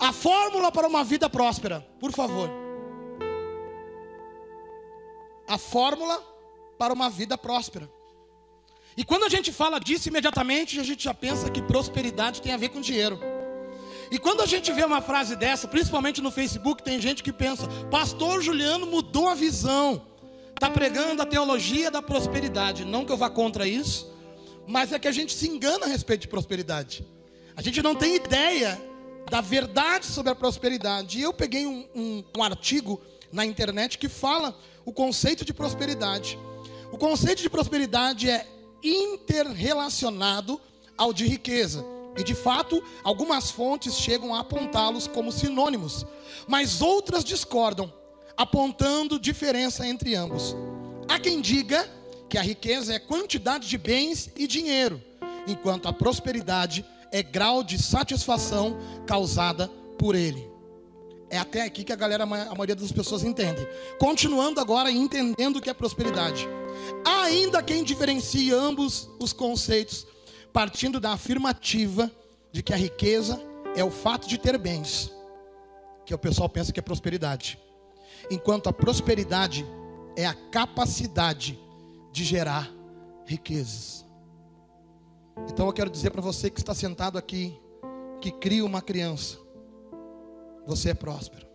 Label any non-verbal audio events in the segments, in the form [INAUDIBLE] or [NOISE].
A fórmula para uma vida próspera, por favor. A fórmula para uma vida próspera. E quando a gente fala disso, imediatamente a gente já pensa que prosperidade tem a ver com dinheiro. E quando a gente vê uma frase dessa, principalmente no Facebook, tem gente que pensa: Pastor Juliano mudou a visão, está pregando a teologia da prosperidade. Não que eu vá contra isso, mas é que a gente se engana a respeito de prosperidade. A gente não tem ideia da verdade sobre a prosperidade. E eu peguei um, um, um artigo na internet que fala o conceito de prosperidade. O conceito de prosperidade é interrelacionado ao de riqueza. E de fato, algumas fontes chegam a apontá-los como sinônimos, mas outras discordam, apontando diferença entre ambos. Há quem diga que a riqueza é quantidade de bens e dinheiro, enquanto a prosperidade é grau de satisfação causada por ele. É até aqui que a galera, a maioria das pessoas entende. Continuando agora entendendo o que é prosperidade. Ainda quem diferencie ambos os conceitos, partindo da afirmativa de que a riqueza é o fato de ter bens, que o pessoal pensa que é prosperidade. Enquanto a prosperidade é a capacidade de gerar riquezas. Então eu quero dizer para você que está sentado aqui, que cria uma criança, você é próspero,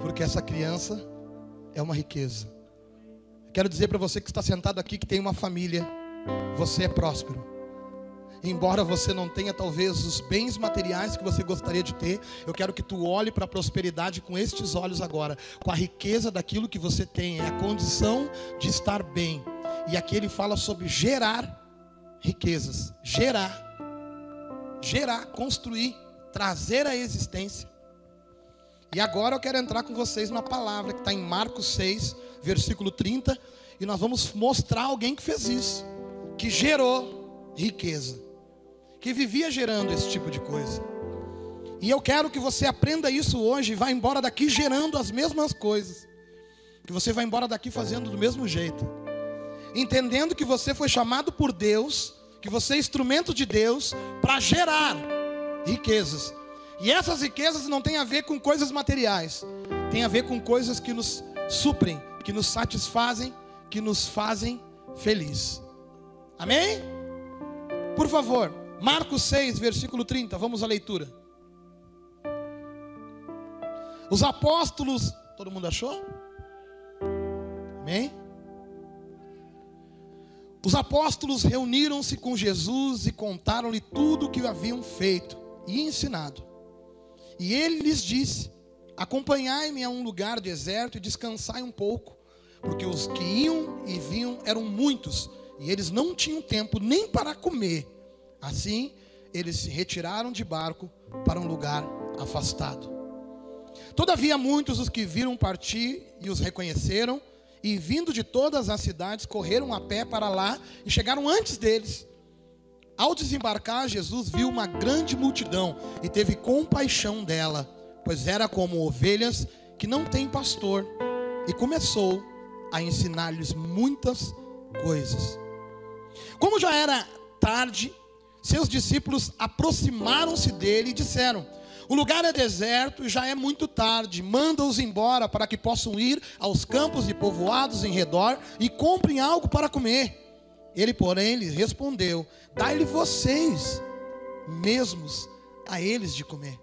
porque essa criança é uma riqueza. Quero dizer para você que está sentado aqui, que tem uma família, você é próspero. Embora você não tenha talvez os bens materiais que você gostaria de ter, eu quero que tu olhe para a prosperidade com estes olhos agora, com a riqueza daquilo que você tem, é a condição de estar bem. E aqui ele fala sobre gerar riquezas, gerar, gerar, construir, trazer a existência. E agora eu quero entrar com vocês na palavra que está em Marcos 6, versículo 30, e nós vamos mostrar alguém que fez isso, que gerou riqueza, que vivia gerando esse tipo de coisa. E eu quero que você aprenda isso hoje e vá embora daqui gerando as mesmas coisas. Que você vai embora daqui fazendo do mesmo jeito entendendo que você foi chamado por Deus, que você é instrumento de Deus para gerar riquezas. E essas riquezas não têm a ver com coisas materiais, tem a ver com coisas que nos suprem, que nos satisfazem, que nos fazem feliz. Amém? Por favor, Marcos 6, versículo 30, vamos à leitura. Os apóstolos, todo mundo achou? Amém? Os apóstolos reuniram-se com Jesus e contaram-lhe tudo o que haviam feito e ensinado. E ele lhes disse: Acompanhai-me a um lugar deserto e descansai um pouco, porque os que iam e vinham eram muitos, e eles não tinham tempo nem para comer. Assim, eles se retiraram de barco para um lugar afastado. Todavia, muitos os que viram partir e os reconheceram, e vindo de todas as cidades, correram a pé para lá e chegaram antes deles. Ao desembarcar, Jesus viu uma grande multidão e teve compaixão dela, pois era como ovelhas que não têm pastor, e começou a ensinar-lhes muitas coisas. Como já era tarde, seus discípulos aproximaram-se dele e disseram: o lugar é deserto e já é muito tarde. Manda-os embora para que possam ir aos campos e povoados em redor e comprem algo para comer. Ele, porém, lhes respondeu: Dai-lhe vocês mesmos a eles de comer.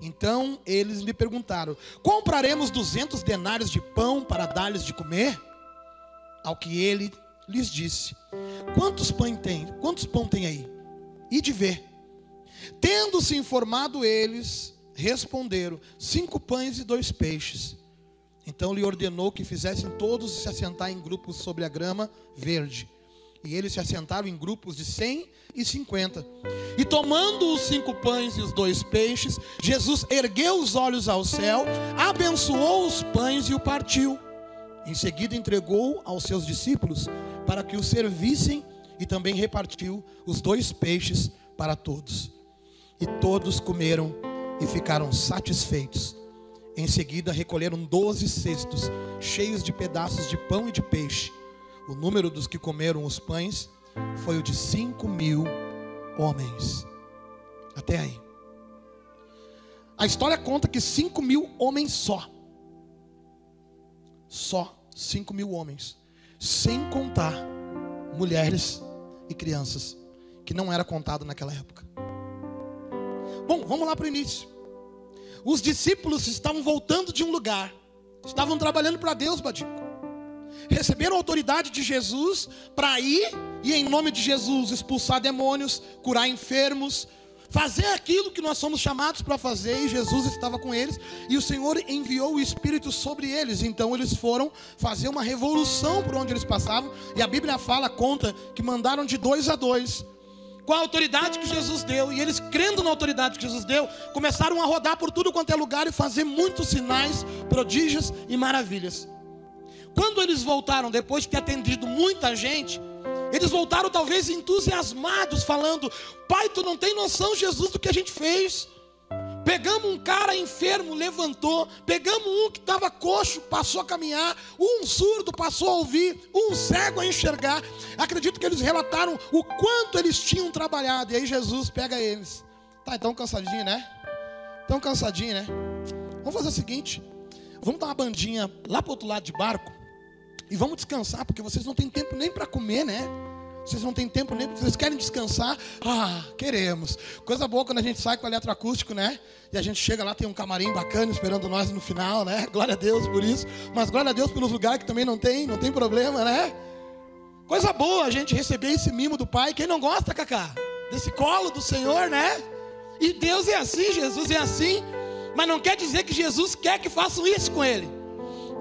Então eles lhe perguntaram: Compraremos duzentos denários de pão para dar-lhes de comer? Ao que ele lhes disse: Quantos pão tem? Quantos pão tem aí? E de ver. Tendo-se informado eles, responderam: cinco pães e dois peixes. Então lhe ordenou que fizessem todos se assentar em grupos sobre a grama verde. E eles se assentaram em grupos de cem e cinquenta. E tomando os cinco pães e os dois peixes, Jesus ergueu os olhos ao céu, abençoou os pães e o partiu. Em seguida entregou aos seus discípulos para que o servissem e também repartiu os dois peixes para todos. E todos comeram e ficaram satisfeitos. Em seguida, recolheram doze cestos, cheios de pedaços de pão e de peixe. O número dos que comeram os pães foi o de cinco mil homens. Até aí. A história conta que 5 mil homens só. Só 5 mil homens. Sem contar mulheres e crianças. Que não era contado naquela época. Bom, vamos lá para o início. Os discípulos estavam voltando de um lugar. Estavam trabalhando para Deus, Badico. Receberam autoridade de Jesus para ir e, em nome de Jesus, expulsar demônios, curar enfermos, fazer aquilo que nós somos chamados para fazer, e Jesus estava com eles, e o Senhor enviou o Espírito sobre eles, então eles foram fazer uma revolução por onde eles passavam, e a Bíblia fala, conta, que mandaram de dois a dois, com a autoridade que Jesus deu, e eles crendo na autoridade que Jesus deu, começaram a rodar por tudo quanto é lugar e fazer muitos sinais, prodígios e maravilhas. Quando eles voltaram, depois de ter atendido muita gente, eles voltaram talvez entusiasmados, falando: Pai, tu não tem noção, Jesus, do que a gente fez. Pegamos um cara enfermo, levantou. Pegamos um que estava coxo, passou a caminhar. Um surdo passou a ouvir. Um cego a enxergar. Acredito que eles relataram o quanto eles tinham trabalhado. E aí Jesus pega eles. Tá, então cansadinho, né? Tão cansadinho, né? Vamos fazer o seguinte: vamos dar uma bandinha lá para outro lado de barco. E vamos descansar, porque vocês não têm tempo nem para comer, né? Vocês não têm tempo nem, vocês querem descansar? Ah, queremos. Coisa boa quando a gente sai com o eletroacústico, né? E a gente chega lá, tem um camarim bacana esperando nós no final, né? [LAUGHS] Glória a Deus por isso. Mas glória a Deus pelos lugares que também não tem, não tem problema, né? Coisa boa a gente receber esse mimo do Pai. Quem não gosta, Cacá? Desse colo do Senhor, né? E Deus é assim, Jesus é assim. Mas não quer dizer que Jesus quer que façam isso com Ele.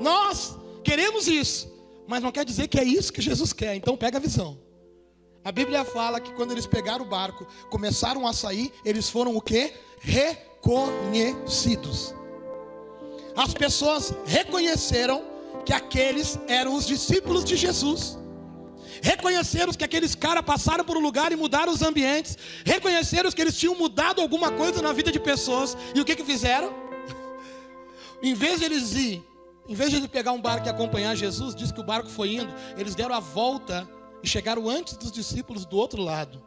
Nós queremos isso. Mas não quer dizer que é isso que Jesus quer. Então pega a visão. A Bíblia fala que quando eles pegaram o barco, começaram a sair, eles foram o que? Reconhecidos. As pessoas reconheceram que aqueles eram os discípulos de Jesus. Reconheceram que aqueles caras passaram por um lugar e mudaram os ambientes. Reconheceram que eles tinham mudado alguma coisa na vida de pessoas. E o que, que fizeram? em vez de eles ir em vez de pegar um barco e acompanhar Jesus, diz que o barco foi indo, eles deram a volta e chegaram antes dos discípulos do outro lado.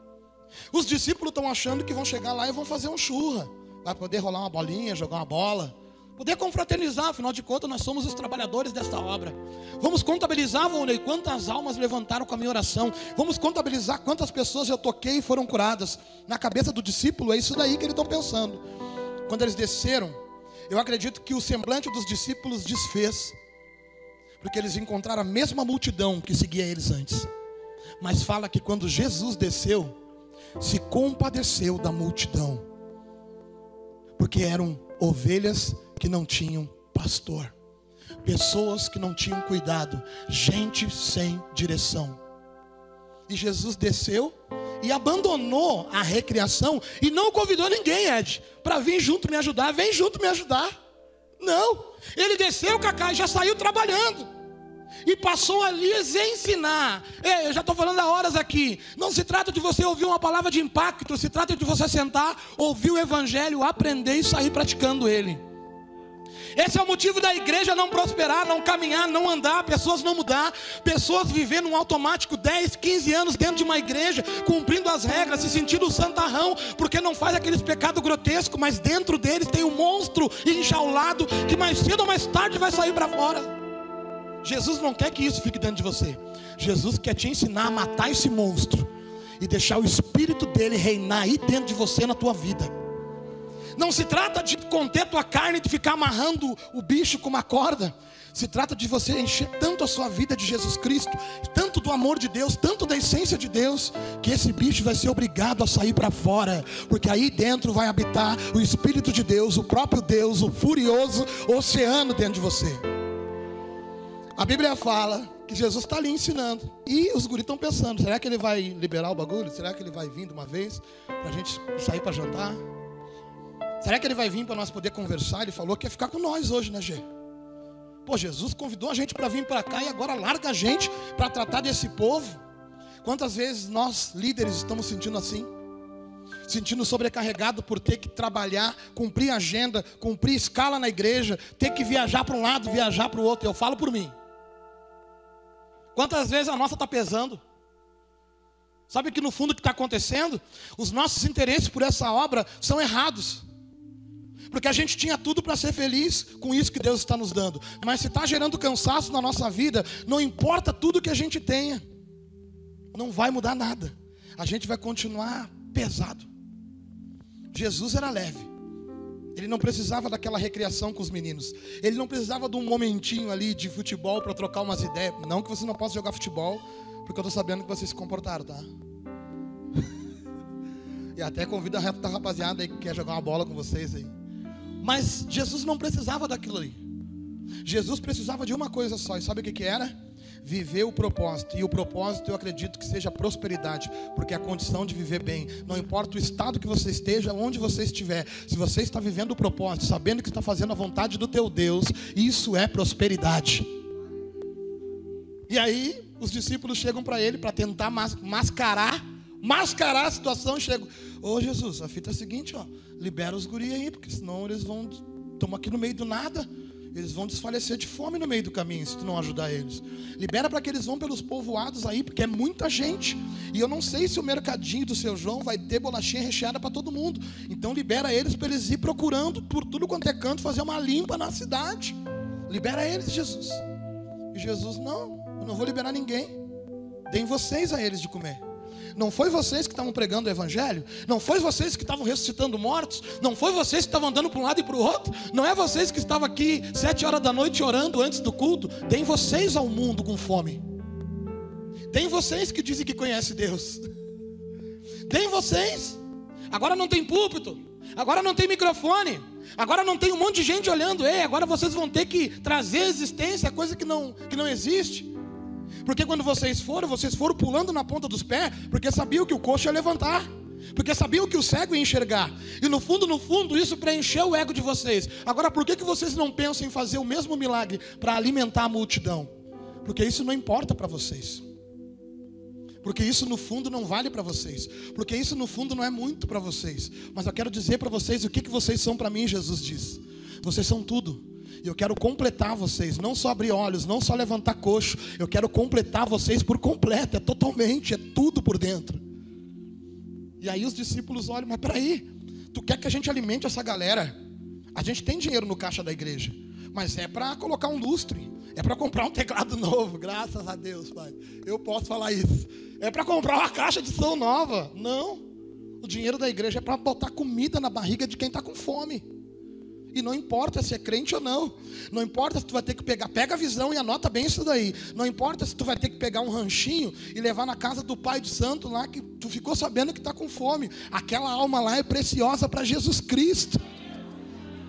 Os discípulos estão achando que vão chegar lá e vão fazer um churra, vai poder rolar uma bolinha, jogar uma bola, poder confraternizar, afinal de contas nós somos os trabalhadores desta obra. Vamos contabilizar, Volney, quantas almas levantaram com a minha oração. Vamos contabilizar quantas pessoas eu toquei e foram curadas. Na cabeça do discípulo é isso daí que eles estão pensando. Quando eles desceram, eu acredito que o semblante dos discípulos desfez, porque eles encontraram a mesma multidão que seguia eles antes. Mas fala que quando Jesus desceu, se compadeceu da multidão, porque eram ovelhas que não tinham pastor, pessoas que não tinham cuidado, gente sem direção. E Jesus desceu e abandonou a recriação e não convidou ninguém, Ed, para vir junto me ajudar. Vem junto me ajudar. Não, ele desceu, Cacá, e já saiu trabalhando. E passou a lhes ensinar. Ei, eu já estou falando há horas aqui. Não se trata de você ouvir uma palavra de impacto, se trata de você sentar, ouvir o evangelho, aprender e sair praticando ele. Esse é o motivo da igreja não prosperar, não caminhar, não andar, pessoas não mudar, pessoas vivendo um automático 10, 15 anos dentro de uma igreja, cumprindo as regras, se sentindo santarrão, porque não faz aqueles pecados grotescos, mas dentro deles tem um monstro enjaulado que mais cedo ou mais tarde vai sair para fora. Jesus não quer que isso fique dentro de você. Jesus quer te ensinar a matar esse monstro e deixar o espírito dele reinar aí dentro de você na tua vida. Não se trata de conter tua carne, de ficar amarrando o bicho com uma corda. Se trata de você encher tanto a sua vida de Jesus Cristo, tanto do amor de Deus, tanto da essência de Deus, que esse bicho vai ser obrigado a sair para fora, porque aí dentro vai habitar o Espírito de Deus, o próprio Deus, o furioso oceano dentro de você. A Bíblia fala que Jesus está ali ensinando, e os guris estão pensando: será que ele vai liberar o bagulho? Será que ele vai vir de uma vez para a gente sair para jantar? Será que ele vai vir para nós poder conversar? Ele falou que ia ficar com nós hoje, né, Gê? Pô, Jesus convidou a gente para vir para cá e agora larga a gente para tratar desse povo. Quantas vezes nós, líderes, estamos sentindo assim? Sentindo sobrecarregado por ter que trabalhar, cumprir agenda, cumprir escala na igreja, ter que viajar para um lado, viajar para o outro. Eu falo por mim. Quantas vezes a nossa está pesando? Sabe que no fundo o que está acontecendo? Os nossos interesses por essa obra são errados. Porque a gente tinha tudo para ser feliz com isso que Deus está nos dando. Mas se está gerando cansaço na nossa vida, não importa tudo que a gente tenha, não vai mudar nada. A gente vai continuar pesado. Jesus era leve. Ele não precisava daquela recreação com os meninos. Ele não precisava de um momentinho ali de futebol para trocar umas ideias. Não que você não possa jogar futebol, porque eu estou sabendo que vocês se comportaram, tá? [LAUGHS] e até convido a rapaziada aí que quer jogar uma bola com vocês aí. Mas Jesus não precisava daquilo ali. Jesus precisava de uma coisa só, e sabe o que, que era? Viver o propósito. E o propósito eu acredito que seja prosperidade, porque é a condição de viver bem. Não importa o estado que você esteja, onde você estiver, se você está vivendo o propósito, sabendo que está fazendo a vontade do teu Deus, isso é prosperidade. E aí, os discípulos chegam para ele para tentar mascarar, mascarar a situação, chegam. Ô Jesus, a fita é a seguinte, ó, libera os guri aí, porque senão eles vão. Estamos aqui no meio do nada. Eles vão desfalecer de fome no meio do caminho se tu não ajudar eles. Libera para que eles vão pelos povoados aí, porque é muita gente. E eu não sei se o mercadinho do seu João vai ter bolachinha recheada para todo mundo. Então libera eles para eles ir procurando por tudo quanto é canto fazer uma limpa na cidade. Libera eles, Jesus. E Jesus, não, eu não vou liberar ninguém. Deem vocês a eles de comer. Não foi vocês que estavam pregando o evangelho? Não foi vocês que estavam ressuscitando mortos? Não foi vocês que estavam andando para um lado e para o outro? Não é vocês que estavam aqui sete horas da noite orando antes do culto? Tem vocês ao mundo com fome. Tem vocês que dizem que conhecem Deus. Tem vocês. Agora não tem púlpito. Agora não tem microfone. Agora não tem um monte de gente olhando. Ei, agora vocês vão ter que trazer existência, coisa que não, que não existe. Porque quando vocês foram, vocês foram pulando na ponta dos pés, porque sabiam que o coxo ia levantar. Porque sabiam que o cego ia enxergar. E no fundo, no fundo, isso preencheu o ego de vocês. Agora, por que, que vocês não pensam em fazer o mesmo milagre para alimentar a multidão? Porque isso não importa para vocês. Porque isso no fundo não vale para vocês. Porque isso no fundo não é muito para vocês. Mas eu quero dizer para vocês o que, que vocês são para mim, Jesus diz. Vocês são tudo. E eu quero completar vocês, não só abrir olhos, não só levantar coxo, eu quero completar vocês por completo, é totalmente, é tudo por dentro. E aí os discípulos olham, mas peraí, tu quer que a gente alimente essa galera? A gente tem dinheiro no caixa da igreja, mas é para colocar um lustre, é para comprar um teclado [LAUGHS] novo, graças a Deus, Pai. Eu posso falar isso. É para comprar uma caixa de som nova. Não. O dinheiro da igreja é para botar comida na barriga de quem está com fome. E não importa se é crente ou não. Não importa se tu vai ter que pegar, pega a visão e anota bem isso daí. Não importa se tu vai ter que pegar um ranchinho e levar na casa do pai de santo lá que tu ficou sabendo que está com fome. Aquela alma lá é preciosa para Jesus Cristo.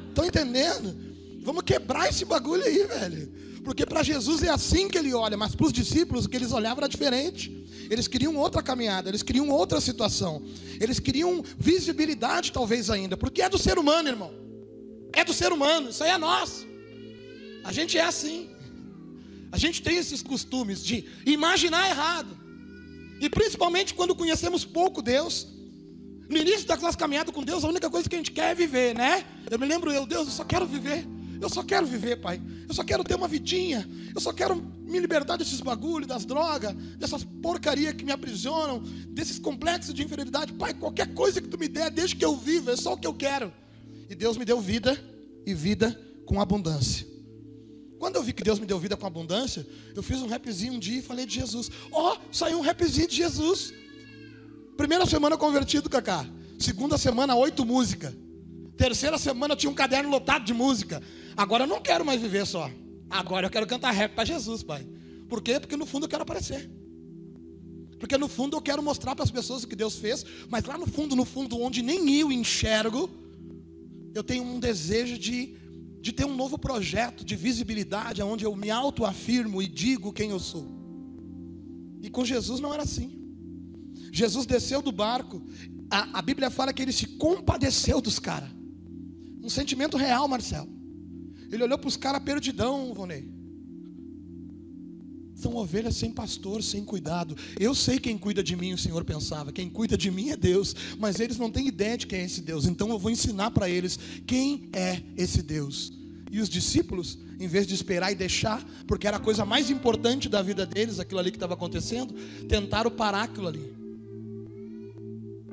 Estão entendendo? Vamos quebrar esse bagulho aí, velho. Porque para Jesus é assim que ele olha, mas para os discípulos o que eles olhavam era diferente. Eles queriam outra caminhada, eles queriam outra situação. Eles queriam visibilidade, talvez ainda, porque é do ser humano, irmão. É do ser humano, isso aí é nosso. A gente é assim. A gente tem esses costumes de imaginar errado. E principalmente quando conhecemos pouco Deus. No início da nossa caminhada com Deus, a única coisa que a gente quer é viver, né? Eu me lembro eu, Deus, eu só quero viver. Eu só quero viver, Pai. Eu só quero ter uma vidinha. Eu só quero me libertar desses bagulhos, das drogas, dessas porcarias que me aprisionam, desses complexos de inferioridade. Pai, qualquer coisa que tu me der, desde que eu viva, é só o que eu quero. E Deus me deu vida e vida com abundância. Quando eu vi que Deus me deu vida com abundância, eu fiz um rapzinho um dia e falei de Jesus. Ó, oh, saiu um rapzinho de Jesus. Primeira semana convertido, Cacá. Segunda semana, oito músicas. Terceira semana tinha um caderno lotado de música. Agora eu não quero mais viver só. Agora eu quero cantar rap para Jesus, pai. Por quê? Porque no fundo eu quero aparecer. Porque no fundo eu quero mostrar para as pessoas o que Deus fez, mas lá no fundo, no fundo, onde nem eu enxergo, eu tenho um desejo de, de ter um novo projeto de visibilidade, onde eu me autoafirmo e digo quem eu sou. E com Jesus não era assim. Jesus desceu do barco, a, a Bíblia fala que ele se compadeceu dos caras. Um sentimento real, Marcelo. Ele olhou para os caras perdidão, Vonei. São ovelhas sem pastor, sem cuidado. Eu sei quem cuida de mim, o Senhor pensava. Quem cuida de mim é Deus. Mas eles não têm ideia de quem é esse Deus. Então eu vou ensinar para eles quem é esse Deus. E os discípulos, em vez de esperar e deixar, porque era a coisa mais importante da vida deles, aquilo ali que estava acontecendo, tentaram parar aquilo ali.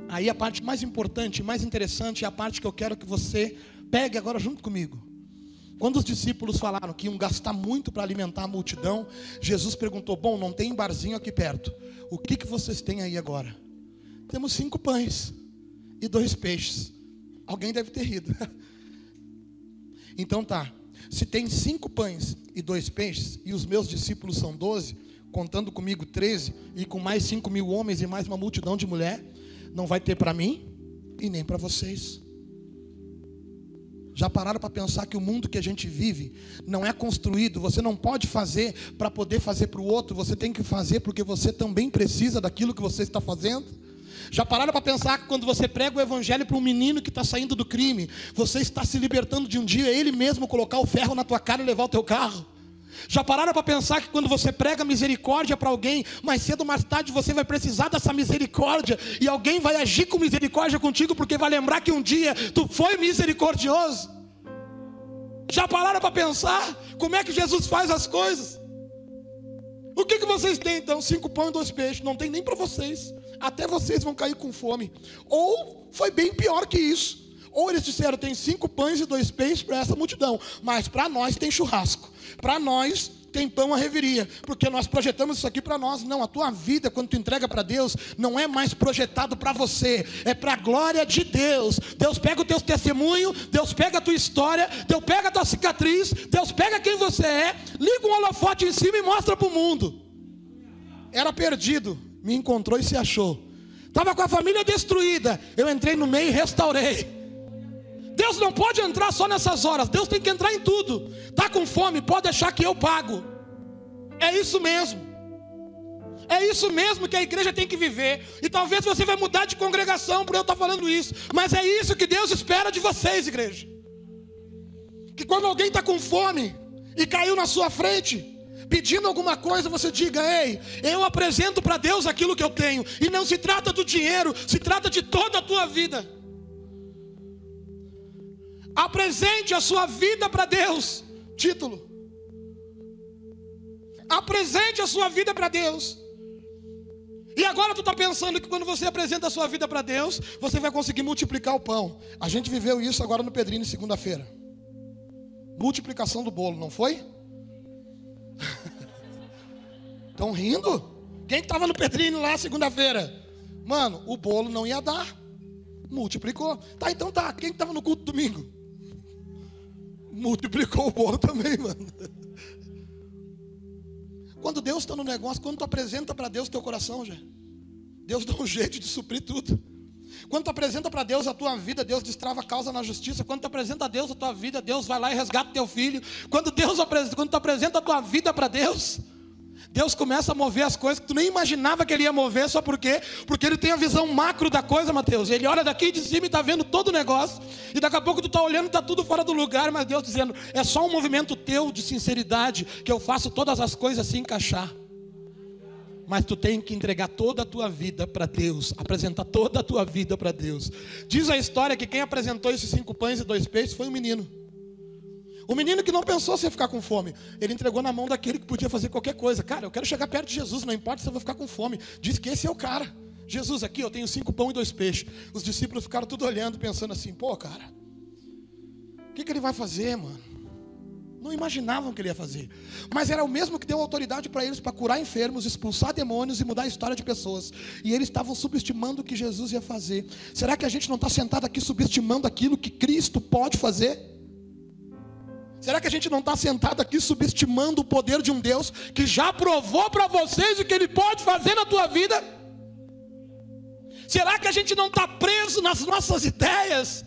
Aí a parte mais importante, mais interessante, é a parte que eu quero que você Pegue agora junto comigo. Quando os discípulos falaram que iam gastar muito para alimentar a multidão, Jesus perguntou: Bom, não tem barzinho aqui perto. O que, que vocês têm aí agora? Temos cinco pães e dois peixes. Alguém deve ter rido. [LAUGHS] Então tá. Se tem cinco pães e dois peixes, e os meus discípulos são doze, contando comigo treze, e com mais cinco mil homens e mais uma multidão de mulher, não vai ter para mim e nem para vocês. Já pararam para pensar que o mundo que a gente vive não é construído, você não pode fazer para poder fazer para o outro, você tem que fazer porque você também precisa daquilo que você está fazendo? Já pararam para pensar que quando você prega o evangelho para um menino que está saindo do crime, você está se libertando de um dia ele mesmo colocar o ferro na tua cara e levar o teu carro? Já pararam para pensar que quando você prega misericórdia para alguém, mais cedo ou mais tarde você vai precisar dessa misericórdia e alguém vai agir com misericórdia contigo porque vai lembrar que um dia tu foi misericordioso? Já pararam para pensar como é que Jesus faz as coisas? O que, que vocês têm então? Cinco pães e dois peixes. Não tem nem para vocês. Até vocês vão cair com fome. Ou foi bem pior que isso. Ou eles disseram: tem cinco pães e dois peixes para essa multidão. Mas para nós tem churrasco. Para nós tem pão a reviria, porque nós projetamos isso aqui para nós. Não, a tua vida, quando tu entrega para Deus, não é mais projetado para você, é para a glória de Deus. Deus pega o teu testemunho, Deus pega a tua história, Deus pega a tua cicatriz, Deus pega quem você é, liga um holofote em cima e mostra para o mundo. Era perdido, me encontrou e se achou. Estava com a família destruída, eu entrei no meio e restaurei. Deus não pode entrar só nessas horas, Deus tem que entrar em tudo. Está com fome, pode deixar que eu pago. É isso mesmo. É isso mesmo que a igreja tem que viver. E talvez você vai mudar de congregação por eu estar falando isso. Mas é isso que Deus espera de vocês, igreja. Que quando alguém está com fome e caiu na sua frente, pedindo alguma coisa, você diga: Ei, eu apresento para Deus aquilo que eu tenho. E não se trata do dinheiro, se trata de toda a tua vida. Apresente a sua vida para Deus. Título. Apresente a sua vida para Deus. E agora tu está pensando que quando você apresenta a sua vida para Deus, você vai conseguir multiplicar o pão. A gente viveu isso agora no Pedrinho segunda-feira. Multiplicação do bolo, não foi? [LAUGHS] Estão rindo? Quem estava no Pedrinho lá segunda-feira? Mano, o bolo não ia dar. Multiplicou. Tá, então tá. Quem estava no culto domingo? Multiplicou o bolo também, mano. Quando Deus está no negócio, quando tu apresenta para Deus teu coração, já, Deus dá um jeito de suprir tudo. Quando tu apresenta para Deus a tua vida, Deus destrava a causa na justiça. Quando tu apresenta a Deus a tua vida, Deus vai lá e resgata teu filho. Quando Deus quando tu apresenta a tua vida para Deus, Deus começa a mover as coisas que tu nem imaginava que ele ia mover, só porque porque ele tem a visão macro da coisa, Mateus. Ele olha daqui de cima e está vendo todo o negócio, e daqui a pouco tu está olhando e está tudo fora do lugar, mas Deus dizendo: é só um movimento teu de sinceridade que eu faço todas as coisas se encaixar. Mas tu tem que entregar toda a tua vida para Deus, apresentar toda a tua vida para Deus. Diz a história que quem apresentou esses cinco pães e dois peixes foi um menino. O menino que não pensou se ia ficar com fome, ele entregou na mão daquele que podia fazer qualquer coisa. Cara, eu quero chegar perto de Jesus, não importa se eu vou ficar com fome. Diz que esse é o cara. Jesus, aqui eu tenho cinco pão e dois peixes. Os discípulos ficaram tudo olhando, pensando assim: pô, cara, o que, que ele vai fazer, mano? Não imaginavam que ele ia fazer. Mas era o mesmo que deu autoridade para eles para curar enfermos, expulsar demônios e mudar a história de pessoas. E eles estavam subestimando o que Jesus ia fazer. Será que a gente não está sentado aqui subestimando aquilo que Cristo pode fazer? Será que a gente não está sentado aqui subestimando o poder de um Deus que já provou para vocês o que Ele pode fazer na tua vida? Será que a gente não está preso nas nossas ideias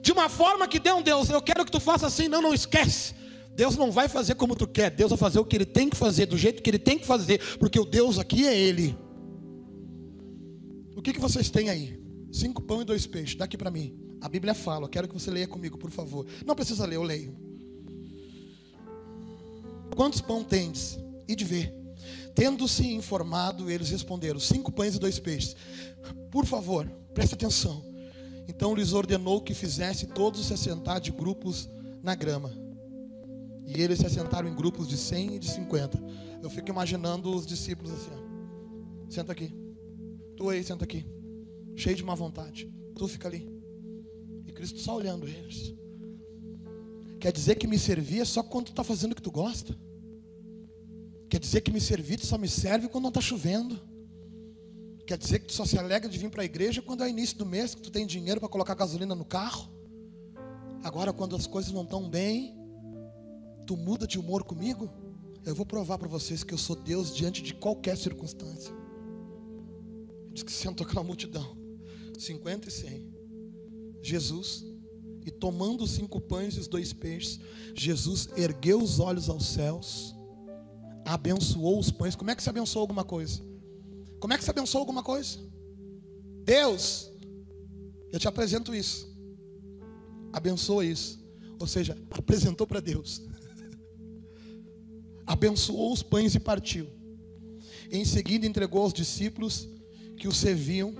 de uma forma que deu um Deus, eu quero que tu faça assim, não, não esquece. Deus não vai fazer como tu quer, Deus vai fazer o que Ele tem que fazer, do jeito que Ele tem que fazer, porque o Deus aqui é Ele. O que, que vocês têm aí? Cinco pão e dois peixes, daqui para mim. A Bíblia fala, eu quero que você leia comigo, por favor. Não precisa ler, eu leio. Quantos pão tendes? E de ver. Tendo-se informado, eles responderam: Cinco pães e dois peixes. Por favor, preste atenção. Então lhes ordenou que fizesse todos se assentar de grupos na grama. E eles se assentaram em grupos de cem e de cinquenta. Eu fico imaginando os discípulos assim: ó. Senta aqui. Tu aí, senta aqui. Cheio de má vontade. Tu fica ali. E Cristo só olhando eles. Quer dizer que me servir é só quando tu está fazendo o que tu gosta? Quer dizer que me servir só me serve quando não está chovendo? Quer dizer que tu só se alegra de vir para a igreja quando é início do mês, que tu tem dinheiro para colocar gasolina no carro? Agora, quando as coisas não estão bem, tu muda de humor comigo? Eu vou provar para vocês que eu sou Deus diante de qualquer circunstância. Diz que sentou aquela multidão, 50 e 100. Jesus, e tomando os cinco pães e os dois peixes, Jesus ergueu os olhos aos céus, abençoou os pães. Como é que se abençoou alguma coisa? Como é que se abençoou alguma coisa? Deus, eu te apresento isso. Abençoa isso. Ou seja, apresentou para Deus. [LAUGHS] Abençoou os pães e partiu. Em seguida entregou aos discípulos que o serviam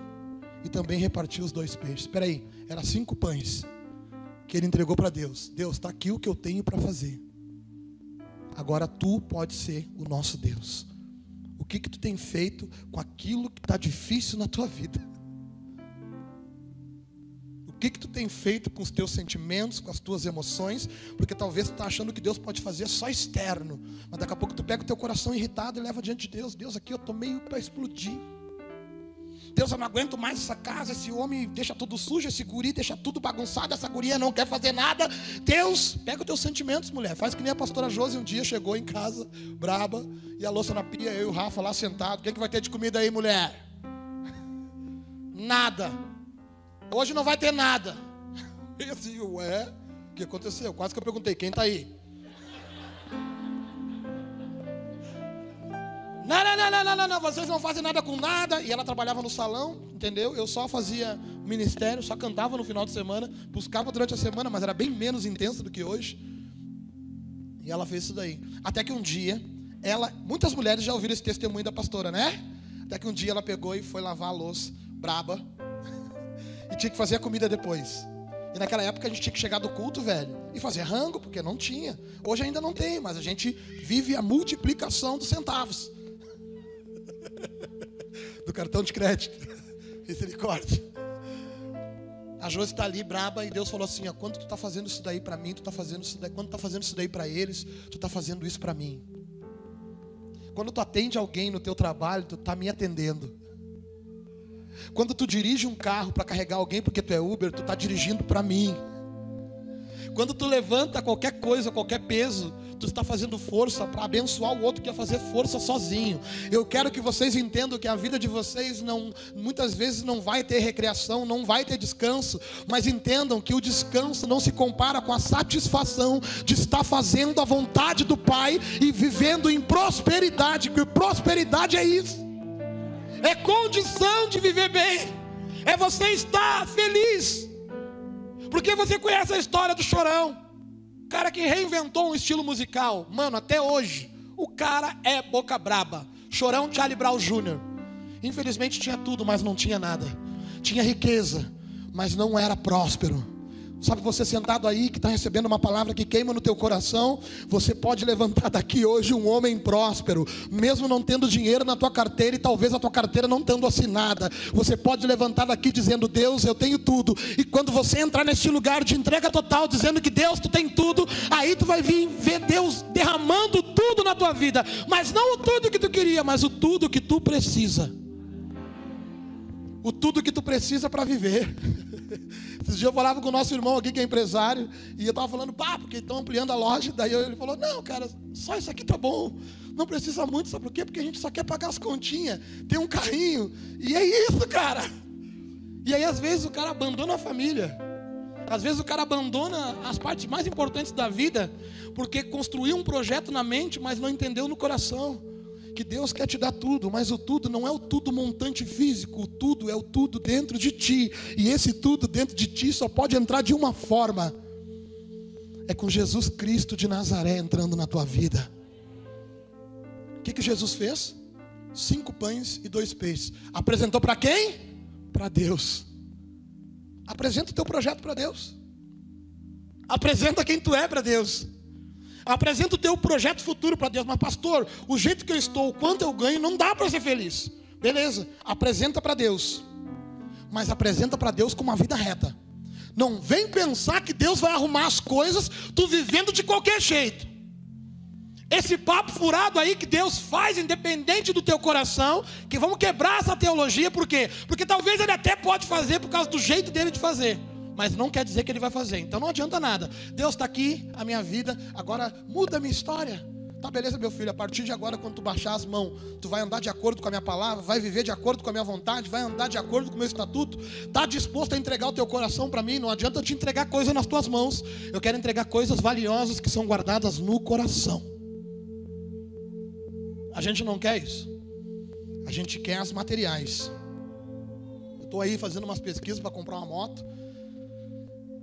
e também repartiu os dois peixes. Espera aí, era cinco pães que ele entregou para Deus. Deus, está aqui o que eu tenho para fazer. Agora tu pode ser o nosso Deus. O que que tu tem feito com aquilo que está difícil na tua vida? O que que tu tem feito com os teus sentimentos, com as tuas emoções? Porque talvez tu está achando que Deus pode fazer só externo, mas daqui a pouco tu pega o teu coração irritado e leva diante de Deus. Deus, aqui eu estou meio para explodir. Deus, eu não aguento mais essa casa, esse homem deixa tudo sujo, esse guri deixa tudo bagunçado, essa guria não quer fazer nada. Deus, pega os teus sentimentos, mulher. Faz que nem a pastora Josi um dia chegou em casa, braba, e a louça na pia, eu e o Rafa lá sentado. O que, é que vai ter de comida aí, mulher? Nada. Hoje não vai ter nada. [LAUGHS] E assim, ué, o que aconteceu? Quase que eu perguntei, quem está aí? Não, não, não, não, não, não, vocês não fazem nada com nada. E ela trabalhava no salão, entendeu? Eu só fazia ministério, só cantava no final de semana, buscava durante a semana, mas era bem menos intenso do que hoje. E ela fez isso daí. Até que um dia, ela, muitas mulheres já ouviram esse testemunho da pastora, né? Até que um dia ela pegou e foi lavar a louça, braba, [LAUGHS] e tinha que fazer a comida depois. E naquela época a gente tinha que chegar do culto, velho, e fazer rango, porque não tinha. Hoje ainda não tem, mas a gente vive a multiplicação dos centavos do cartão de crédito. [LAUGHS] Misericórdia. A Josi está ali braba e Deus falou assim: quando tu está fazendo isso daí para mim, tu está fazendo isso daí, quando tu está fazendo isso daí para eles, tu está fazendo isso para mim. Quando tu atende alguém no teu trabalho, tu está me atendendo. Quando tu dirige um carro para carregar alguém porque tu é Uber, tu está dirigindo para mim. Quando tu levanta qualquer coisa, qualquer peso, tu está fazendo força para abençoar o outro que ia fazer força sozinho. Eu quero que vocês entendam que a vida de vocês não, muitas vezes não vai ter recreação, não vai ter descanso, mas entendam que o descanso não se compara com a satisfação de estar fazendo a vontade do Pai e vivendo em prosperidade, porque prosperidade é isso. É condição de viver bem. É você estar feliz. Porque você conhece a história do chorão. Cara que reinventou um estilo musical. Mano, até hoje, o cara é boca braba. Chorão Charlie Brown Jr. Infelizmente tinha tudo, mas não tinha nada. Tinha riqueza, mas não era próspero. Sabe você sentado aí que está recebendo uma palavra que queima no teu coração, você pode levantar daqui hoje um homem próspero, mesmo não tendo dinheiro na tua carteira e talvez a tua carteira não tendo assinada. Você pode levantar daqui dizendo: Deus, eu tenho tudo. E quando você entrar neste lugar de entrega total, dizendo que Deus, tu tem tudo, aí tu vai vir ver Deus derramando tudo na tua vida, mas não o tudo que tu queria, mas o tudo que tu precisa. O tudo que tu precisa para viver. [LAUGHS] Esses dias eu falava com o nosso irmão aqui, que é empresário, e eu estava falando, pá, porque estão ampliando a loja. Daí ele falou: Não, cara, só isso aqui tá bom. Não precisa muito, sabe por quê? Porque a gente só quer pagar as continhas, tem um carrinho, e é isso, cara. E aí, às vezes, o cara abandona a família. Às vezes, o cara abandona as partes mais importantes da vida, porque construiu um projeto na mente, mas não entendeu no coração que Deus quer te dar tudo, mas o tudo não é o tudo montante físico, o tudo é o tudo dentro de ti, e esse tudo dentro de ti só pode entrar de uma forma: é com Jesus Cristo de Nazaré entrando na tua vida. O que, que Jesus fez? Cinco pães e dois peixes. Apresentou para quem? Para Deus. Apresenta o teu projeto para Deus. Apresenta quem tu é para Deus. Apresenta o teu projeto futuro para Deus. Mas, pastor, o jeito que eu estou, o quanto eu ganho, não dá para ser feliz. Beleza, apresenta para Deus. Mas apresenta para Deus com uma vida reta. Não vem pensar que Deus vai arrumar as coisas, tu vivendo de qualquer jeito. Esse papo furado aí que Deus faz, independente do teu coração, que vamos quebrar essa teologia, por quê? Porque talvez ele até pode fazer por causa do jeito dele de fazer, mas não quer dizer que ele vai fazer, então não adianta nada. Deus está aqui, a minha vida, agora muda a minha história. Tá beleza, meu filho, a partir de agora, quando tu baixar as mãos, tu vai andar de acordo com a minha palavra, vai viver de acordo com a minha vontade, vai andar de acordo com o meu estatuto. Tá disposto a entregar o teu coração para mim? Não adianta eu te entregar coisas nas tuas mãos. Eu quero entregar coisas valiosas que são guardadas no coração. A gente não quer isso. A gente quer as materiais. Eu estou aí fazendo umas pesquisas para comprar uma moto.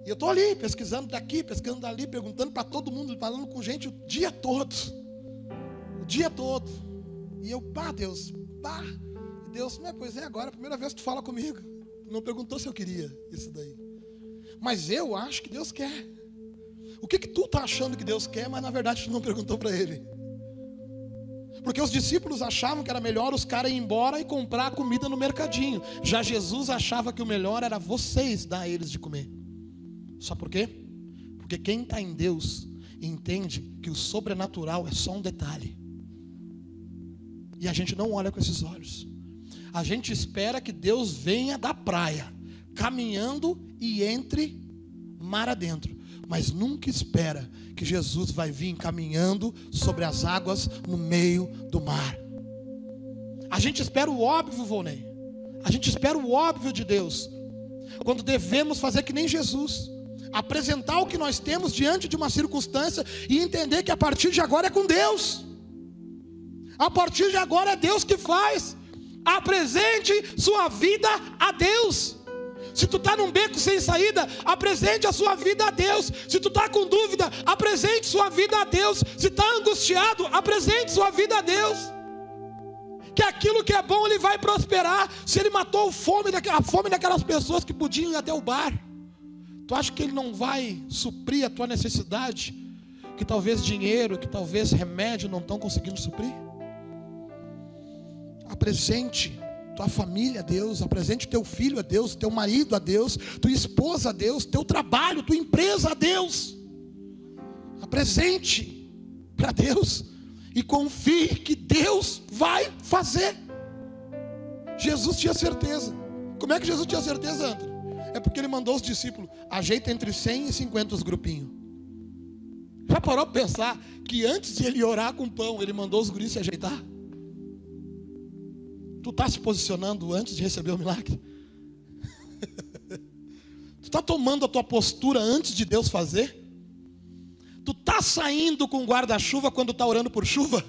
E eu estou ali pesquisando daqui, pesquisando dali, perguntando para todo mundo, falando com gente o dia todo o dia todo. E eu, pá, Deus, pá. E Deus, não é, pois é, agora, a primeira vez que tu fala comigo. Tu não perguntou se eu queria isso daí. Mas eu acho que Deus quer. O que que tu tá achando que Deus quer, mas na verdade tu não perguntou para ele? Porque os discípulos achavam que era melhor os caras ir embora e comprar comida no mercadinho. Já Jesus achava que o melhor era vocês dar a eles de comer. Só por quê? Porque quem está em Deus entende que o sobrenatural é só um detalhe. E a gente não olha com esses olhos. A gente espera que Deus venha da praia, caminhando e entre mar adentro. Mas nunca espera que Jesus vai vir caminhando sobre as águas no meio do mar. A gente espera o óbvio, Volney. A gente espera o óbvio de Deus. Quando devemos fazer que nem Jesus. Apresentar o que nós temos diante de uma circunstância e entender que a partir de agora é com Deus. A partir de agora é Deus que faz. Apresente sua vida a Deus. Se tu está num beco sem saída, apresente a sua vida a Deus. Se tu está com dúvida, apresente sua vida a Deus. Se está angustiado, apresente sua vida a Deus. Que aquilo que é bom ele vai prosperar. Se ele matou a fome, daquelas pessoas que podiam ir até o bar, tu acha que ele não vai suprir a tua necessidade? Que talvez dinheiro, que talvez remédio não estão conseguindo suprir? apresente tua família a Deus, apresente teu filho a Deus, teu marido a Deus, tua esposa a Deus, teu trabalho, tua empresa a Deus. Apresente para Deus e confie que Deus vai fazer. Jesus tinha certeza. Como é que Jesus tinha certeza, André? É porque ele mandou os discípulos, ajeita entre 100 e 50 os grupinhos. Já parou para pensar que antes de ele orar com pão, ele mandou os guris se ajeitar? Tu está se posicionando antes de receber o milagre? [LAUGHS] tu está tomando a tua postura antes de Deus fazer? Tu está saindo com guarda-chuva quando está orando por chuva?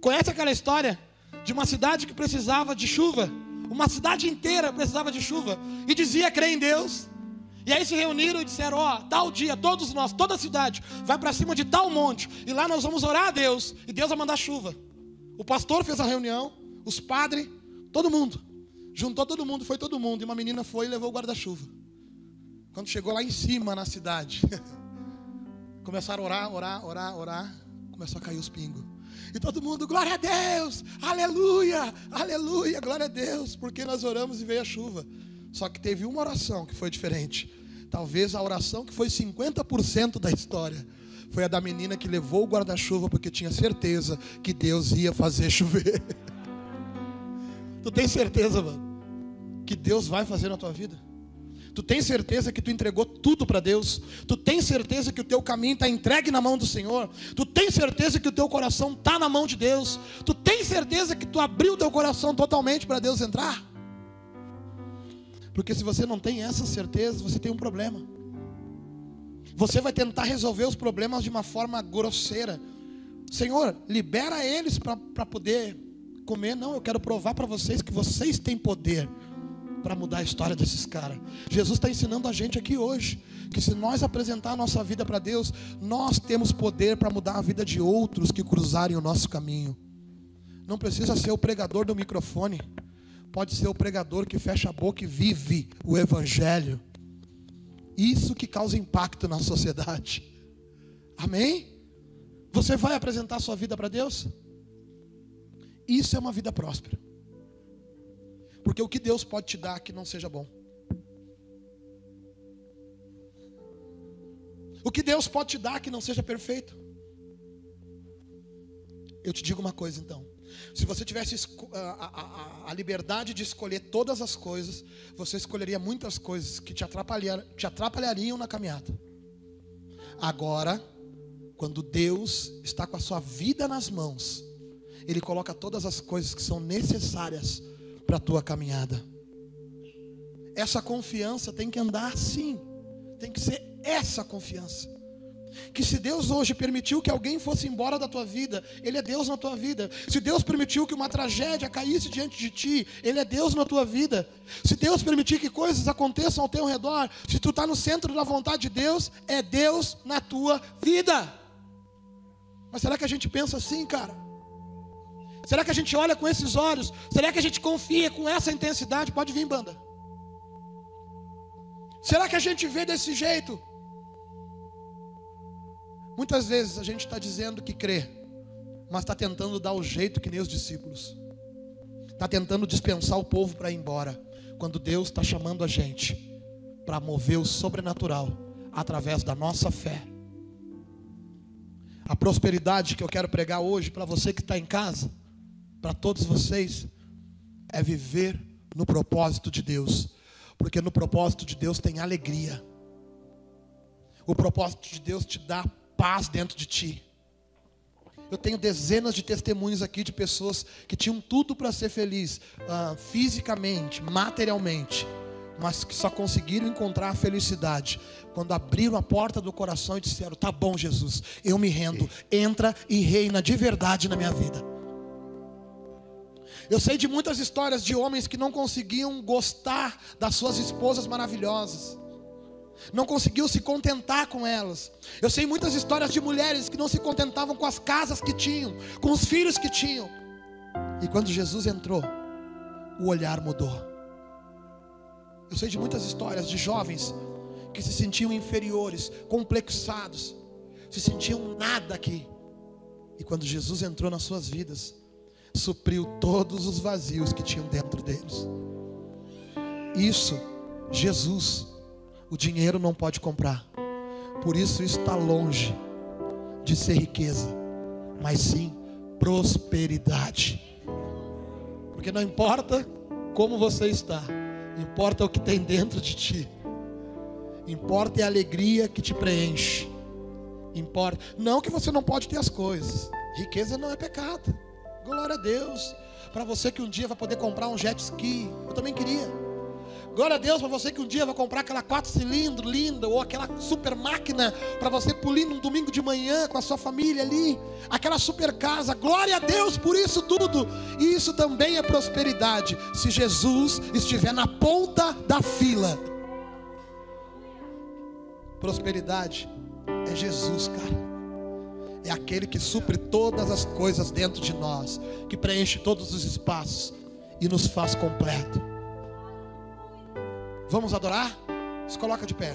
Conhece aquela história de uma cidade que precisava de chuva? Uma cidade inteira precisava de chuva e dizia crer em Deus. E aí se reuniram e disseram: Ó, oh, tal dia, todos nós, toda a cidade, vai para cima de tal monte, e lá nós vamos orar a Deus, e Deus vai mandar chuva. O pastor fez a reunião, os padres, todo mundo. Juntou todo mundo, foi todo mundo. E uma menina foi e levou o guarda-chuva. Quando chegou lá em cima na cidade, [LAUGHS] começaram a orar, orar, orar, orar. Começou a cair os pingos. E todo mundo, glória a Deus, aleluia, aleluia, glória a Deus, porque nós oramos e veio a chuva. Só que teve uma oração que foi diferente. Talvez a oração que foi 50% da história foi a da menina que levou o guarda-chuva porque tinha certeza que Deus ia fazer [LAUGHS] chover. tu tem certeza, mano, que Deus vai fazer na tua vida? Tu tem certeza que tu entregou tudo para Deus? Tu tem certeza que o teu caminho está entregue na mão do Senhor? Tu tem certeza que o teu coração está na mão de Deus? Tu tem certeza que tu abriu o teu coração totalmente para Deus entrar? Porque se você não tem essa certeza, você tem um problema. Você vai tentar resolver os problemas de uma forma grosseira. Senhor, libera eles para poder comer. Não, eu quero provar para vocês que vocês têm poder para mudar a história desses caras. Jesus está ensinando a gente aqui hoje que se nós apresentar a nossa vida para Deus, nós temos poder para mudar a vida de outros que cruzarem o nosso caminho. Não precisa ser o pregador do microfone, pode ser o pregador que fecha a boca e vive o Evangelho. Isso que causa impacto na sociedade. Amém? Você vai apresentar sua vida para Deus? Isso é uma vida próspera. Porque o que Deus pode te dar que não seja bom? O que Deus pode te dar que não seja perfeito? Eu te digo uma coisa então. Se você tivesse a, a, a, liberdade de escolher todas as coisas, você escolheria muitas coisas que te, atrapalhar, te atrapalhariam na caminhada. Agora, quando Deus está com a sua vida nas mãos, Ele coloca todas as coisas que são necessárias para a tua caminhada. Essa confiança tem que andar assim, tem que ser essa confiança. Que se Deus hoje permitiu que alguém fosse embora da tua vida, Ele é Deus na tua vida. Se Deus permitiu que uma tragédia caísse diante de ti, Ele é Deus na tua vida. Se Deus permitir que coisas aconteçam ao teu redor, se tu está no centro da vontade de Deus, é Deus na tua vida. Mas será que a gente pensa assim, cara? Será que a gente olha com esses olhos? Será que a gente confia com essa intensidade? Pode vir, banda. Será que a gente vê desse jeito? Muitas vezes a gente está dizendo que crê, mas está tentando dar o jeito que nem os discípulos, está tentando dispensar o povo para ir embora, quando Deus está chamando a gente para mover o sobrenatural através da nossa fé. A prosperidade que eu quero pregar hoje para você que está em casa, para todos vocês, é viver no propósito de Deus, porque no propósito de Deus tem alegria. O propósito de Deus te dá paz dentro de ti. Eu tenho dezenas de testemunhos aqui de pessoas que tinham tudo para ser feliz, uh, fisicamente, materialmente, mas que só conseguiram encontrar a felicidade quando abriram a porta do coração e disseram: Tá bom, Jesus, eu me rendo, entra e reina de verdade na minha vida. Eu sei de muitas histórias de homens que não conseguiam gostar das suas esposas maravilhosas não conseguiu se contentar com elas. Eu sei muitas histórias de mulheres que não se contentavam com as casas que tinham, com os filhos que tinham. E quando Jesus entrou, o olhar mudou. Eu sei de muitas histórias de jovens que se sentiam inferiores, complexados, se sentiam nada aqui. E quando Jesus entrou nas suas vidas, supriu todos os vazios que tinham dentro deles. Isso, Jesus o dinheiro não pode comprar. Por isso está longe de ser riqueza, mas sim prosperidade. Porque não importa como você está, importa o que tem dentro de ti. Importa é a alegria que te preenche. Importa, não que você não pode ter as coisas. Riqueza não é pecado. Glória a Deus. Para você que um dia vai poder comprar um jet ski, eu também queria. Glória a Deus para você que um dia vai comprar aquela quatro cilindros linda ou aquela super máquina para você pulir num domingo de manhã com a sua família ali, aquela super casa. Glória a Deus por isso tudo. E isso também é prosperidade. Se Jesus estiver na ponta da fila. Prosperidade é Jesus, cara. É aquele que supre todas as coisas dentro de nós, que preenche todos os espaços e nos faz completo. Vamos adorar? Se coloca de pé.